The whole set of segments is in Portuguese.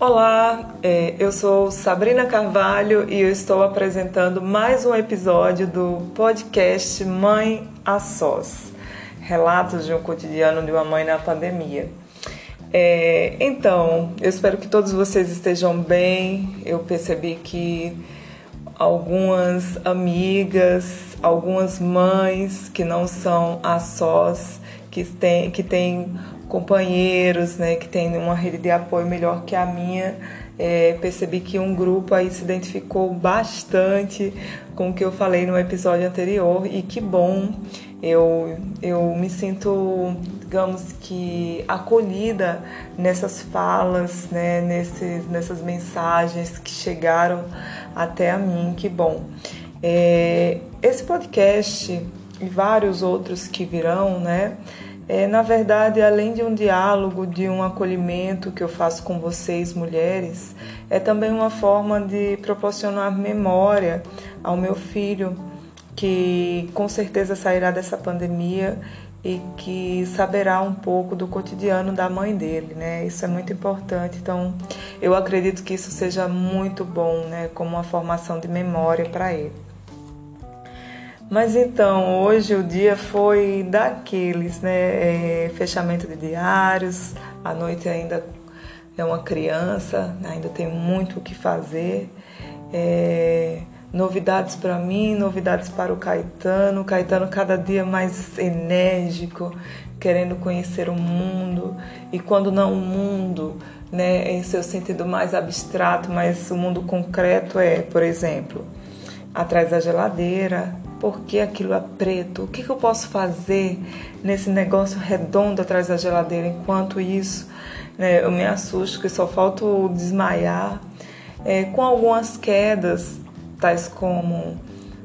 Olá, é, eu sou Sabrina Carvalho e eu estou apresentando mais um episódio do podcast Mãe a Sós Relatos de um cotidiano de uma mãe na pandemia. É, então, eu espero que todos vocês estejam bem. Eu percebi que algumas amigas, algumas mães que não são a sós, que têm, que têm companheiros, né, que têm uma rede de apoio melhor que a minha, é, percebi que um grupo aí se identificou bastante com o que eu falei no episódio anterior e que bom. Eu, eu me sinto, digamos que, acolhida nessas falas, né, nesses, nessas mensagens que chegaram até a mim, que bom. É, esse podcast e vários outros que virão, né, é, na verdade, além de um diálogo, de um acolhimento que eu faço com vocês, mulheres, é também uma forma de proporcionar memória ao meu filho, que com certeza sairá dessa pandemia e que saberá um pouco do cotidiano da mãe dele, né? Isso é muito importante. Então, eu acredito que isso seja muito bom, né? Como uma formação de memória para ele. Mas então, hoje o dia foi daqueles, né? É, fechamento de diários, a noite ainda é uma criança, ainda tem muito o que fazer. É, novidades para mim, novidades para o Caetano. O Caetano cada dia mais enérgico, querendo conhecer o mundo. E quando não o mundo, né, em seu sentido mais abstrato, mas o mundo concreto é, por exemplo, atrás da geladeira, por que aquilo é preto? O que, que eu posso fazer nesse negócio redondo atrás da geladeira? Enquanto isso, né, eu me assusto que só falta desmaiar. É, com algumas quedas, tais como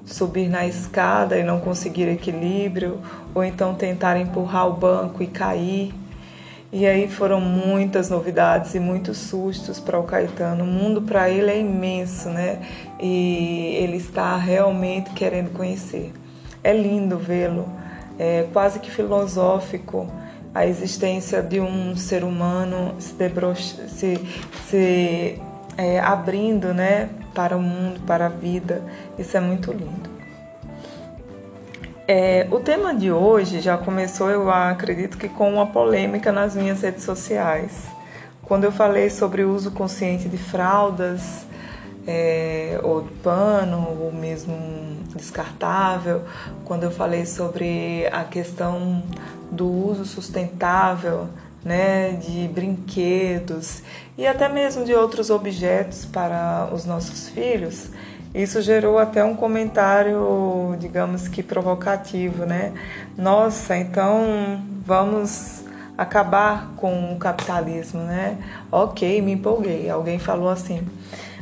subir na escada e não conseguir equilíbrio, ou então tentar empurrar o banco e cair. E aí foram muitas novidades e muitos sustos para o Caetano. O mundo para ele é imenso, né? E ele está realmente querendo conhecer. É lindo vê-lo, é quase que filosófico a existência de um ser humano se, se, se é, abrindo, né, para o mundo, para a vida. Isso é muito lindo. É, o tema de hoje já começou, eu acredito que com uma polêmica nas minhas redes sociais. Quando eu falei sobre o uso consciente de fraldas, é, ou pano, ou mesmo descartável, quando eu falei sobre a questão do uso sustentável né, de brinquedos e até mesmo de outros objetos para os nossos filhos, isso gerou até um comentário, digamos que provocativo, né? Nossa, então vamos acabar com o capitalismo, né? Ok, me empolguei, alguém falou assim.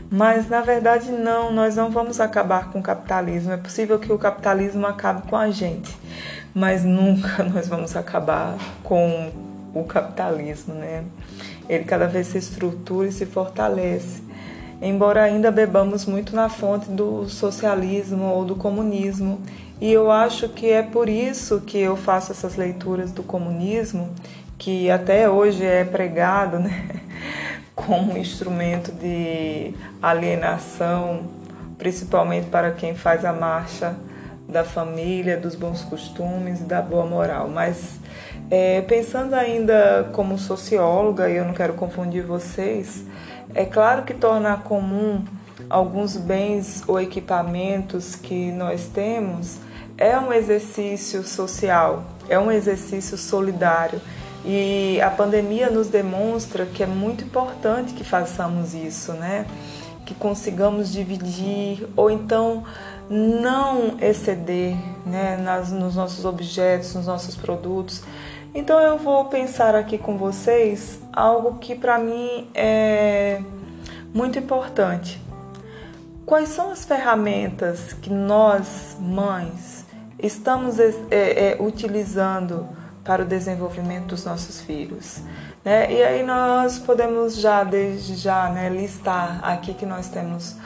Mas na verdade não, nós não vamos acabar com o capitalismo. É possível que o capitalismo acabe com a gente, mas nunca nós vamos acabar com o capitalismo, né? Ele cada vez se estrutura e se fortalece embora ainda bebamos muito na fonte do socialismo ou do comunismo. E eu acho que é por isso que eu faço essas leituras do comunismo, que até hoje é pregado né, como um instrumento de alienação, principalmente para quem faz a marcha da família, dos bons costumes e da boa moral. Mas é, pensando ainda como socióloga, e eu não quero confundir vocês, é claro que tornar comum alguns bens ou equipamentos que nós temos é um exercício social, é um exercício solidário. E a pandemia nos demonstra que é muito importante que façamos isso, né? Que consigamos dividir ou então não exceder né, nas, nos nossos objetos, nos nossos produtos. Então eu vou pensar aqui com vocês algo que para mim é muito importante. Quais são as ferramentas que nós, mães, estamos é, é, utilizando para o desenvolvimento dos nossos filhos? Né? E aí nós podemos já, desde já, né, listar aqui que nós temos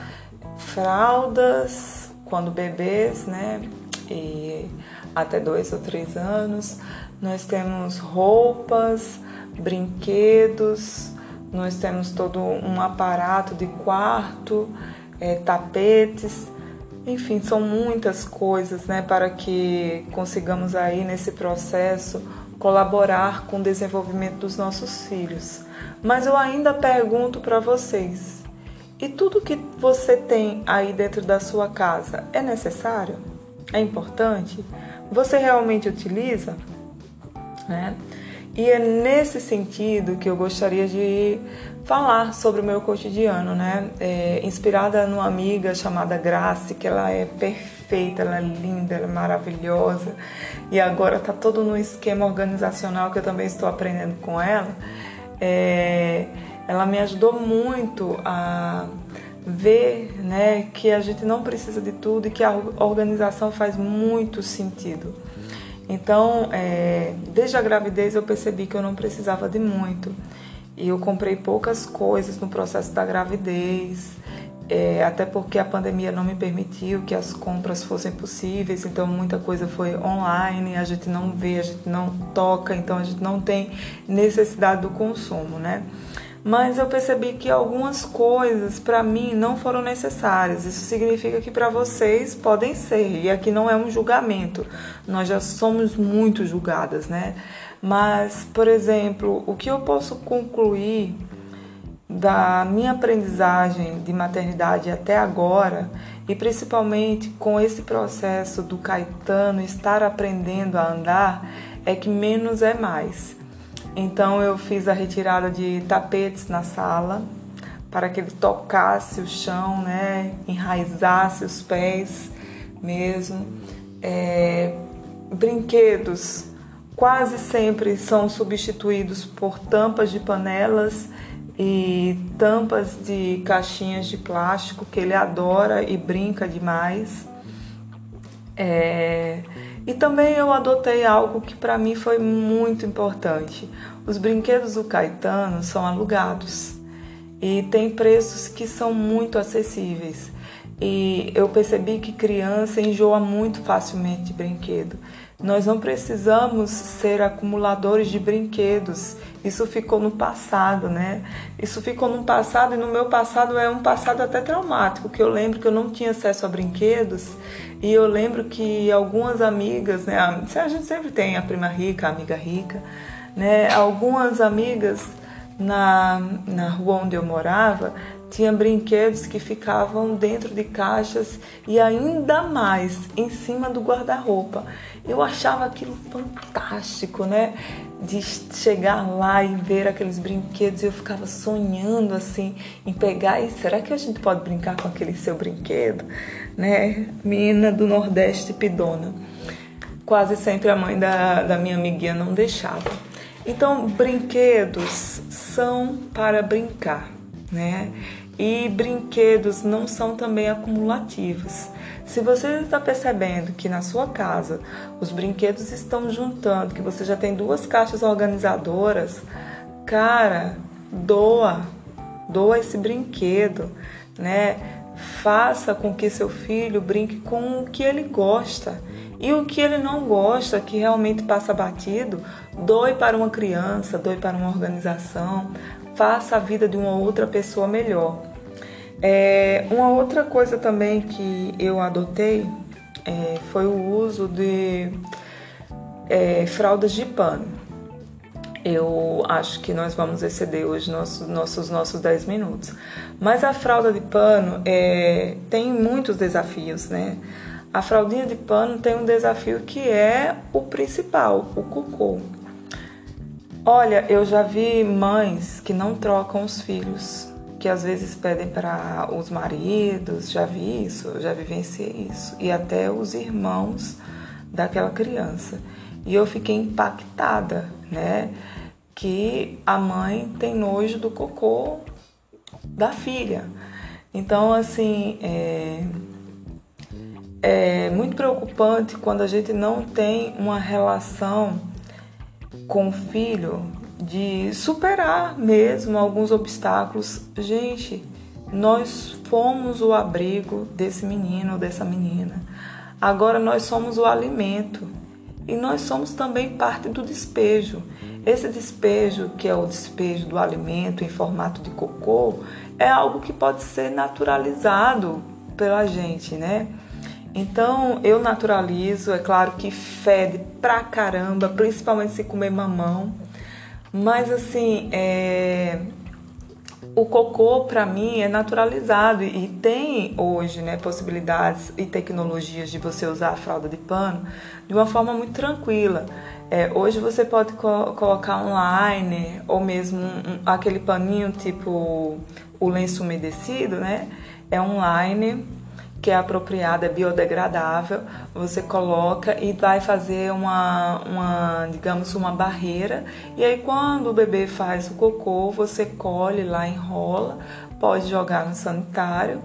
fraldas quando bebês, né? E até dois ou três anos. Nós temos roupas, brinquedos, nós temos todo um aparato de quarto, é, tapetes, enfim, são muitas coisas né, para que consigamos aí nesse processo colaborar com o desenvolvimento dos nossos filhos. Mas eu ainda pergunto para vocês: e tudo que você tem aí dentro da sua casa é necessário? É importante? Você realmente utiliza? Né? E é nesse sentido que eu gostaria de falar sobre o meu cotidiano, né? É, inspirada numa amiga chamada Grace, que ela é perfeita, ela é linda, ela é maravilhosa. E agora tá todo no esquema organizacional que eu também estou aprendendo com ela. É, ela me ajudou muito a ver né, que a gente não precisa de tudo e que a organização faz muito sentido. Então, é, desde a gravidez eu percebi que eu não precisava de muito. E eu comprei poucas coisas no processo da gravidez, é, até porque a pandemia não me permitiu que as compras fossem possíveis, então muita coisa foi online, a gente não vê, a gente não toca, então a gente não tem necessidade do consumo, né? Mas eu percebi que algumas coisas para mim não foram necessárias. Isso significa que para vocês podem ser, e aqui não é um julgamento. Nós já somos muito julgadas, né? Mas, por exemplo, o que eu posso concluir da minha aprendizagem de maternidade até agora, e principalmente com esse processo do Caetano estar aprendendo a andar, é que menos é mais. Então eu fiz a retirada de tapetes na sala para que ele tocasse o chão, né, enraizasse os pés mesmo. É, brinquedos quase sempre são substituídos por tampas de panelas e tampas de caixinhas de plástico que ele adora e brinca demais. É, e também eu adotei algo que para mim foi muito importante. Os brinquedos do Caetano são alugados e tem preços que são muito acessíveis. E eu percebi que criança enjoa muito facilmente de brinquedo. Nós não precisamos ser acumuladores de brinquedos. Isso ficou no passado, né? Isso ficou no passado e no meu passado é um passado até traumático, que eu lembro que eu não tinha acesso a brinquedos e eu lembro que algumas amigas, né? A gente sempre tem a prima rica, a amiga rica, né? Algumas amigas na, na rua onde eu morava tinha brinquedos que ficavam dentro de caixas e ainda mais em cima do guarda-roupa. Eu achava aquilo fantástico, né? De chegar lá e ver aqueles brinquedos eu ficava sonhando assim em pegar e será que a gente pode brincar com aquele seu brinquedo, né? Menina do Nordeste pidona. Quase sempre a mãe da, da minha amiguinha não deixava. Então, brinquedos são para brincar, né? E brinquedos não são também acumulativos. Se você está percebendo que na sua casa os brinquedos estão juntando, que você já tem duas caixas organizadoras, cara, doa, doa esse brinquedo, né? Faça com que seu filho brinque com o que ele gosta. E o que ele não gosta, que realmente passa batido, doe para uma criança, doe para uma organização, faça a vida de uma outra pessoa melhor. É, uma outra coisa também que eu adotei é, foi o uso de é, fraldas de pano. Eu acho que nós vamos exceder hoje nossos, nossos, nossos 10 minutos. Mas a fralda de pano é, tem muitos desafios, né? A fraldinha de pano tem um desafio que é o principal, o cocô. Olha, eu já vi mães que não trocam os filhos, que às vezes pedem para os maridos, já vi isso, já vivenciei isso, e até os irmãos daquela criança. E eu fiquei impactada, né? Que a mãe tem nojo do cocô da filha. Então, assim, é, é muito preocupante quando a gente não tem uma relação com o filho de superar mesmo alguns obstáculos. Gente, nós fomos o abrigo desse menino, dessa menina. Agora nós somos o alimento. e nós somos também parte do despejo. Esse despejo, que é o despejo do alimento em formato de cocô, é algo que pode ser naturalizado pela gente, né? Então eu naturalizo, é claro que fede pra caramba, principalmente se comer mamão. Mas assim, é... o cocô para mim é naturalizado e tem hoje, né, possibilidades e tecnologias de você usar a fralda de pano de uma forma muito tranquila. É, hoje você pode co colocar um liner ou mesmo um, aquele paninho tipo o lenço umedecido, né? É um liner que é apropriado, é biodegradável, você coloca e vai fazer uma, uma, digamos, uma barreira. E aí quando o bebê faz o cocô, você colhe lá, enrola, pode jogar no sanitário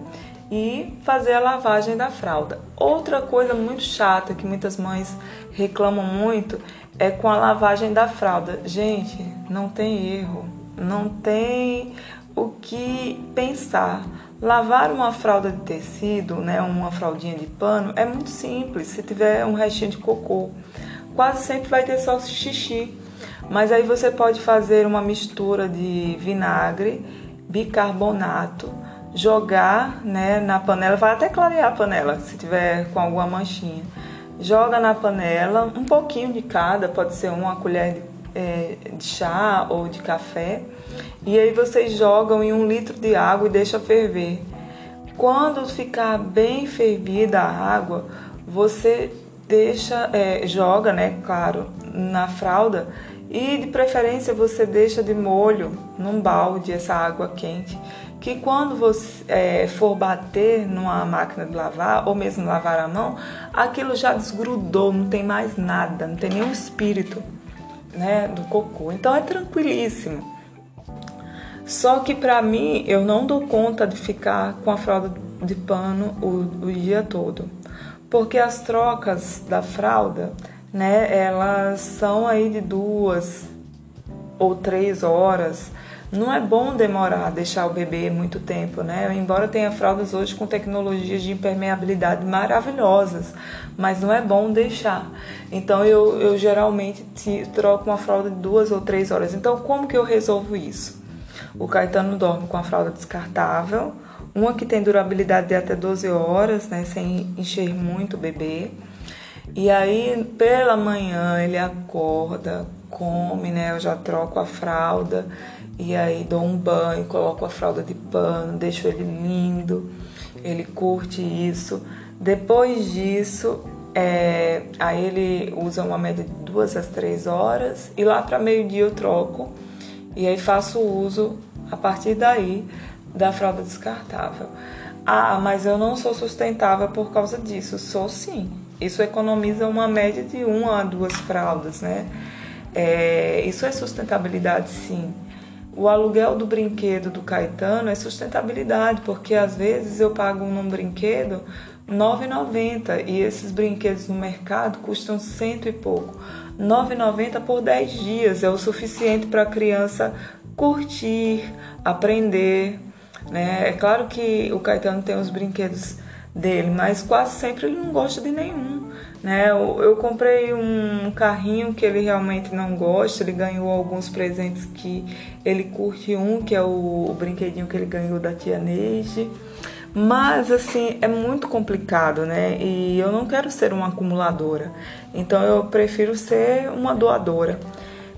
e fazer a lavagem da fralda. Outra coisa muito chata que muitas mães reclamam muito é com a lavagem da fralda. Gente, não tem erro, não tem o que pensar. Lavar uma fralda de tecido, né, uma fraldinha de pano, é muito simples. Se tiver um restinho de cocô, quase sempre vai ter só xixi. Mas aí você pode fazer uma mistura de vinagre, bicarbonato, jogar né, na panela, vai até clarear a panela se tiver com alguma manchinha. Joga na panela um pouquinho de cada, pode ser uma colher de, é, de chá ou de café e aí vocês jogam em um litro de água e deixa ferver. Quando ficar bem fervida a água, você deixa, é, joga, né, claro, na fralda e de preferência você deixa de molho num balde essa água quente, que quando você é, for bater numa máquina de lavar ou mesmo lavar a mão, aquilo já desgrudou, não tem mais nada, não tem nenhum espírito, né, do cocô. Então é tranquilíssimo. Só que para mim eu não dou conta de ficar com a fralda de pano o, o dia todo, porque as trocas da fralda, né, elas são aí de duas ou três horas. Não é bom demorar, deixar o bebê muito tempo, né? Embora tenha fraldas hoje com tecnologias de impermeabilidade maravilhosas, mas não é bom deixar. Então eu, eu geralmente troco uma fralda de duas ou três horas. Então como que eu resolvo isso? O Caetano dorme com a fralda descartável, uma que tem durabilidade de até 12 horas, né, sem encher muito o bebê. E aí, pela manhã, ele acorda, come, né? Eu já troco a fralda e aí dou um banho, coloco a fralda de pano, deixo ele lindo, ele curte isso. Depois disso, é, aí ele usa uma média de duas às três horas e lá para meio-dia eu troco e aí faço uso a partir daí da fralda descartável. Ah, mas eu não sou sustentável por causa disso. Sou sim. Isso economiza uma média de uma a duas fraldas, né? É, isso é sustentabilidade, sim. O aluguel do brinquedo do Caetano é sustentabilidade, porque às vezes eu pago num brinquedo R$ 9,90 e esses brinquedos no mercado custam cento e pouco. R$ 9,90 por 10 dias é o suficiente para a criança curtir, aprender. Né? É claro que o Caetano tem os brinquedos dele, mas quase sempre ele não gosta de nenhum. Né? Eu, eu, comprei um carrinho que ele realmente não gosta, ele ganhou alguns presentes que ele curte um, que é o, o brinquedinho que ele ganhou da tia Neide. Mas assim, é muito complicado, né? E eu não quero ser uma acumuladora. Então eu prefiro ser uma doadora.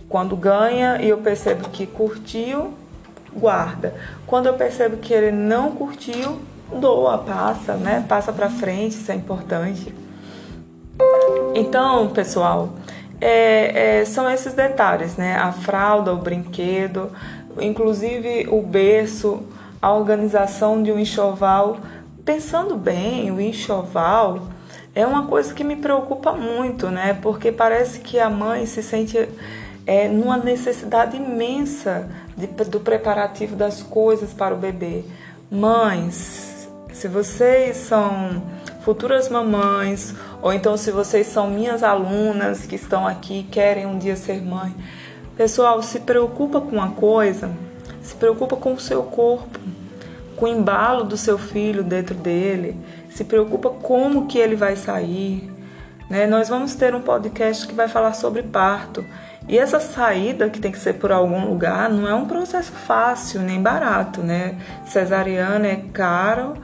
Quando ganha e eu percebo que curtiu, guarda. Quando eu percebo que ele não curtiu, doa, passa, né? Passa para frente, isso é importante. Então, pessoal, é, é, são esses detalhes, né? A fralda, o brinquedo, inclusive o berço, a organização de um enxoval. Pensando bem, o enxoval é uma coisa que me preocupa muito, né? Porque parece que a mãe se sente é, numa necessidade imensa de, do preparativo das coisas para o bebê. Mães, se vocês são futuras mamães, ou então se vocês são minhas alunas que estão aqui e querem um dia ser mãe, pessoal, se preocupa com uma coisa, se preocupa com o seu corpo, com o embalo do seu filho dentro dele, se preocupa como que ele vai sair, Né? Nós vamos ter um podcast que vai falar sobre parto. E essa saída, que tem que ser por algum lugar, não é um processo fácil nem barato, né? Cesariana é caro,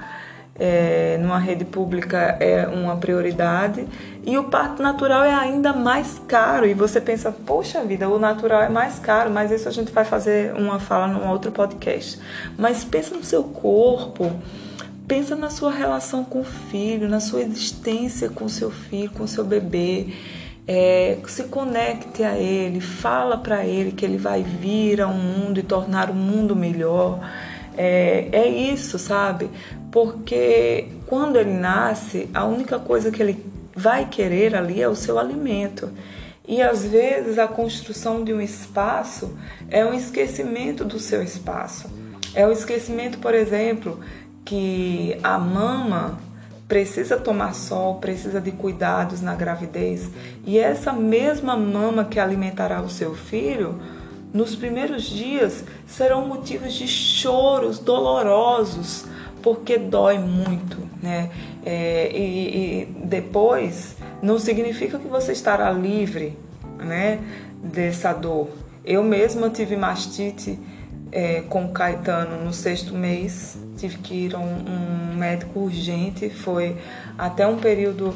é, numa rede pública é uma prioridade e o parto natural é ainda mais caro. E você pensa, poxa vida, o natural é mais caro, mas isso a gente vai fazer uma fala num outro podcast. Mas pensa no seu corpo Pensa na sua relação com o filho, na sua existência com o seu filho, com o seu bebê. É, se conecte a ele, fala para ele que ele vai vir ao mundo e tornar o mundo melhor. É, é isso, sabe? Porque quando ele nasce, a única coisa que ele vai querer ali é o seu alimento. E às vezes a construção de um espaço é um esquecimento do seu espaço. É o esquecimento, por exemplo, que a mama precisa tomar sol, precisa de cuidados na gravidez, e essa mesma mama que alimentará o seu filho, nos primeiros dias serão motivos de choros dolorosos, porque dói muito, né? É, e, e depois não significa que você estará livre, né? Dessa dor. Eu mesma tive mastite é, com Caetano no sexto mês. Tive que ir a um, um médico urgente. Foi até um período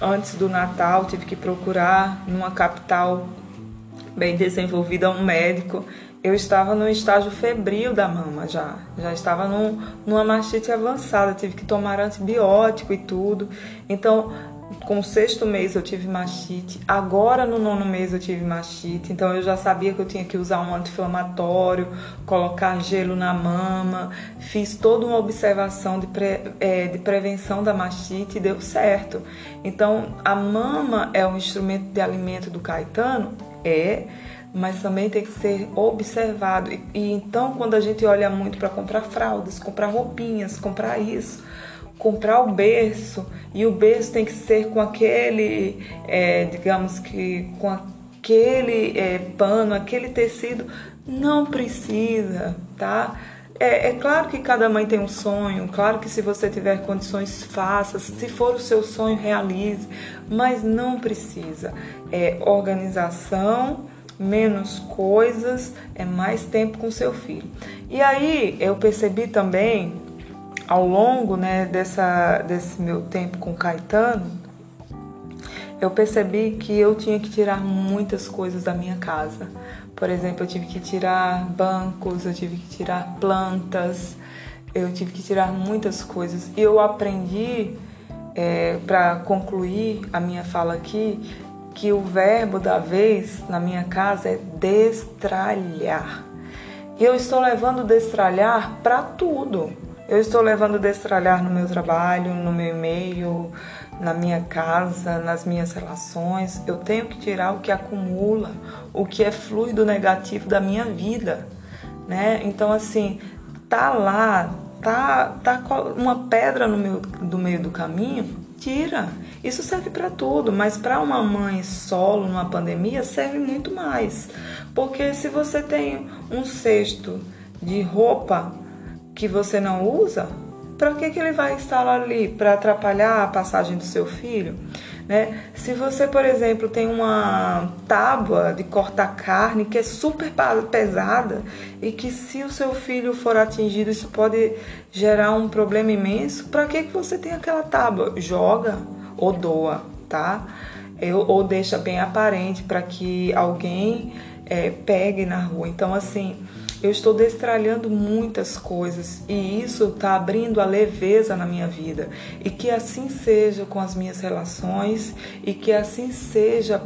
antes do Natal. Tive que procurar numa capital bem desenvolvida um médico. Eu estava no estágio febril da mama já. Já estava num, numa mastite avançada. Tive que tomar antibiótico e tudo. Então com o sexto mês eu tive mastite, agora no nono mês eu tive mastite, então eu já sabia que eu tinha que usar um anti-inflamatório, colocar gelo na mama, fiz toda uma observação de, pre, é, de prevenção da mastite e deu certo. Então a mama é um instrumento de alimento do Caetano? É, mas também tem que ser observado. E, e então, quando a gente olha muito para comprar fraldas, comprar roupinhas, comprar isso, comprar o berço e o berço tem que ser com aquele, é, digamos que com aquele é, pano, aquele tecido, não precisa, tá? É, é, claro que cada mãe tem um sonho, claro que se você tiver condições, faça, se for o seu sonho, realize, mas não precisa. É organização, menos coisas, é mais tempo com seu filho. E aí eu percebi também ao longo né, dessa, desse meu tempo com Caetano, eu percebi que eu tinha que tirar muitas coisas da minha casa. Por exemplo, eu tive que tirar bancos, eu tive que tirar plantas, eu tive que tirar muitas coisas. E eu aprendi, é, para concluir a minha fala aqui, que o verbo da vez na minha casa é destralhar. E eu estou levando destralhar para tudo eu estou levando destralhar no meu trabalho, no meu e-mail, na minha casa, nas minhas relações. Eu tenho que tirar o que acumula, o que é fluido negativo da minha vida, né? Então assim, tá lá, tá tá uma pedra no meu do meio do caminho, tira. Isso serve para tudo, mas para uma mãe solo numa pandemia serve muito mais. Porque se você tem um cesto de roupa que você não usa, para que, que ele vai estar ali? Para atrapalhar a passagem do seu filho? Né? Se você, por exemplo, tem uma tábua de cortar carne que é super pesada e que se o seu filho for atingido isso pode gerar um problema imenso, para que, que você tem aquela tábua? Joga ou doa, tá? Ou deixa bem aparente para que alguém é, pegue na rua. Então, assim, eu estou destralhando muitas coisas e isso está abrindo a leveza na minha vida. E que assim seja com as minhas relações e que assim seja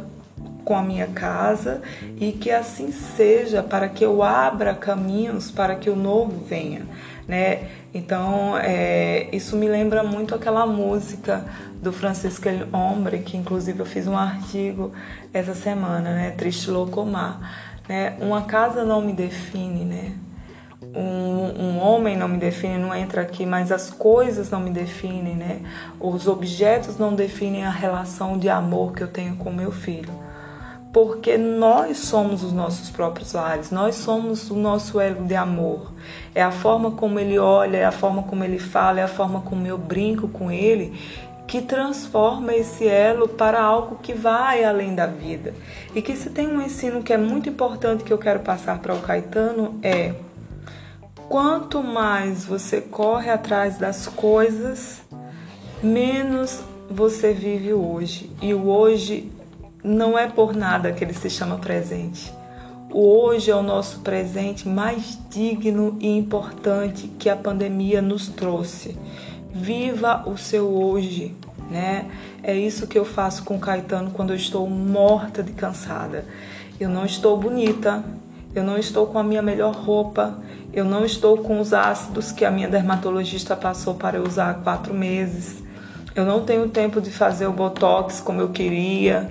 com a minha casa e que assim seja para que eu abra caminhos para que o novo venha, né? Então, é, isso me lembra muito aquela música do Francisco Hombre, que inclusive eu fiz um artigo essa semana, né? Triste Locomar né? Uma casa não me define, né? Um, um, homem não me define, não entra aqui, mas as coisas não me definem, né? Os objetos não definem a relação de amor que eu tenho com meu filho. Porque nós somos os nossos próprios lares, nós somos o nosso elo de amor. É a forma como ele olha, é a forma como ele fala, é a forma como eu brinco com ele que transforma esse elo para algo que vai além da vida. E que se tem um ensino que é muito importante que eu quero passar para o Caetano é quanto mais você corre atrás das coisas, menos você vive hoje. E o hoje não é por nada que ele se chama presente. O hoje é o nosso presente mais digno e importante que a pandemia nos trouxe. Viva o seu hoje, né? É isso que eu faço com Caetano quando eu estou morta de cansada. Eu não estou bonita, eu não estou com a minha melhor roupa, eu não estou com os ácidos que a minha dermatologista passou para eu usar há quatro meses. Eu não tenho tempo de fazer o botox como eu queria.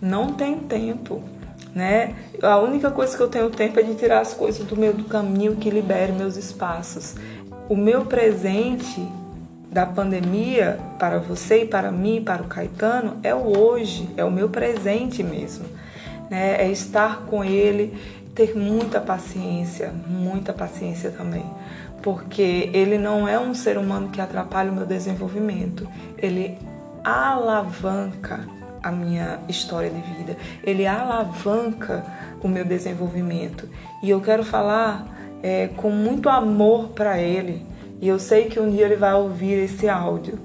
Não tenho tempo, né? A única coisa que eu tenho tempo é de tirar as coisas do meio do caminho que libere meus espaços. O meu presente da pandemia para você e para mim, para o Caetano, é o hoje, é o meu presente mesmo. Né? É estar com ele, ter muita paciência, muita paciência também, porque ele não é um ser humano que atrapalha o meu desenvolvimento, ele alavanca a minha história de vida, ele alavanca o meu desenvolvimento. E eu quero falar é, com muito amor para ele, e eu sei que um dia ele vai ouvir esse áudio.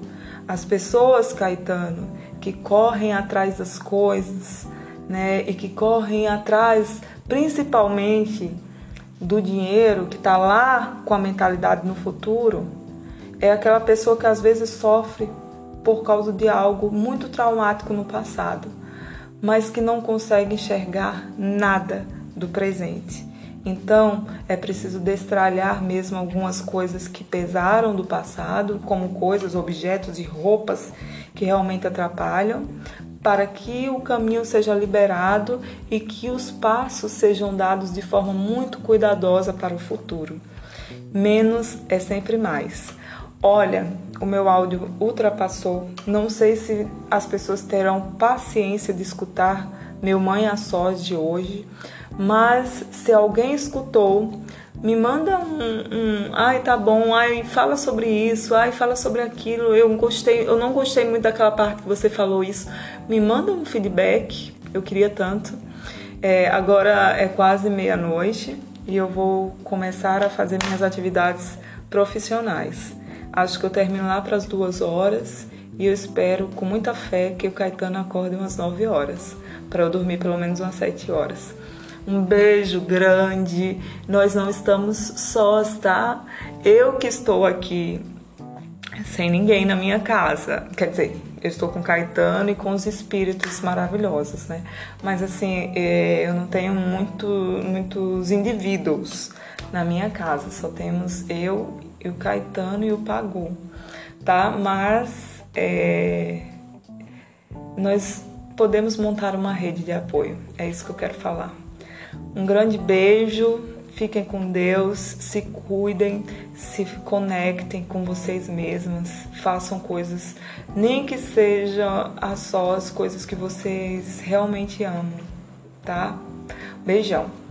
As pessoas, Caetano, que correm atrás das coisas, né, e que correm atrás principalmente do dinheiro, que está lá com a mentalidade no futuro, é aquela pessoa que às vezes sofre por causa de algo muito traumático no passado, mas que não consegue enxergar nada do presente. Então, é preciso destralhar mesmo algumas coisas que pesaram do passado, como coisas, objetos e roupas que realmente atrapalham, para que o caminho seja liberado e que os passos sejam dados de forma muito cuidadosa para o futuro. Menos é sempre mais. Olha, o meu áudio ultrapassou. Não sei se as pessoas terão paciência de escutar meu Mãe a Sós de hoje, mas se alguém escutou, me manda um, um, ai tá bom, ai fala sobre isso, ai fala sobre aquilo. Eu gostei, eu não gostei muito daquela parte que você falou isso. Me manda um feedback, eu queria tanto. É, agora é quase meia-noite e eu vou começar a fazer minhas atividades profissionais. Acho que eu termino lá para as duas horas e eu espero com muita fé que o Caetano acorde umas nove horas para eu dormir pelo menos umas sete horas. Um beijo grande. Nós não estamos sós, tá? Eu que estou aqui sem ninguém na minha casa. Quer dizer, eu estou com Caetano e com os espíritos maravilhosos, né? Mas assim, é, eu não tenho muito, muitos indivíduos na minha casa. Só temos eu e o Caetano e o Pagu, tá? Mas é, nós podemos montar uma rede de apoio. É isso que eu quero falar. Um grande beijo, fiquem com Deus, se cuidem, se conectem com vocês mesmas, façam coisas, nem que sejam a sós coisas que vocês realmente amam, tá? Beijão.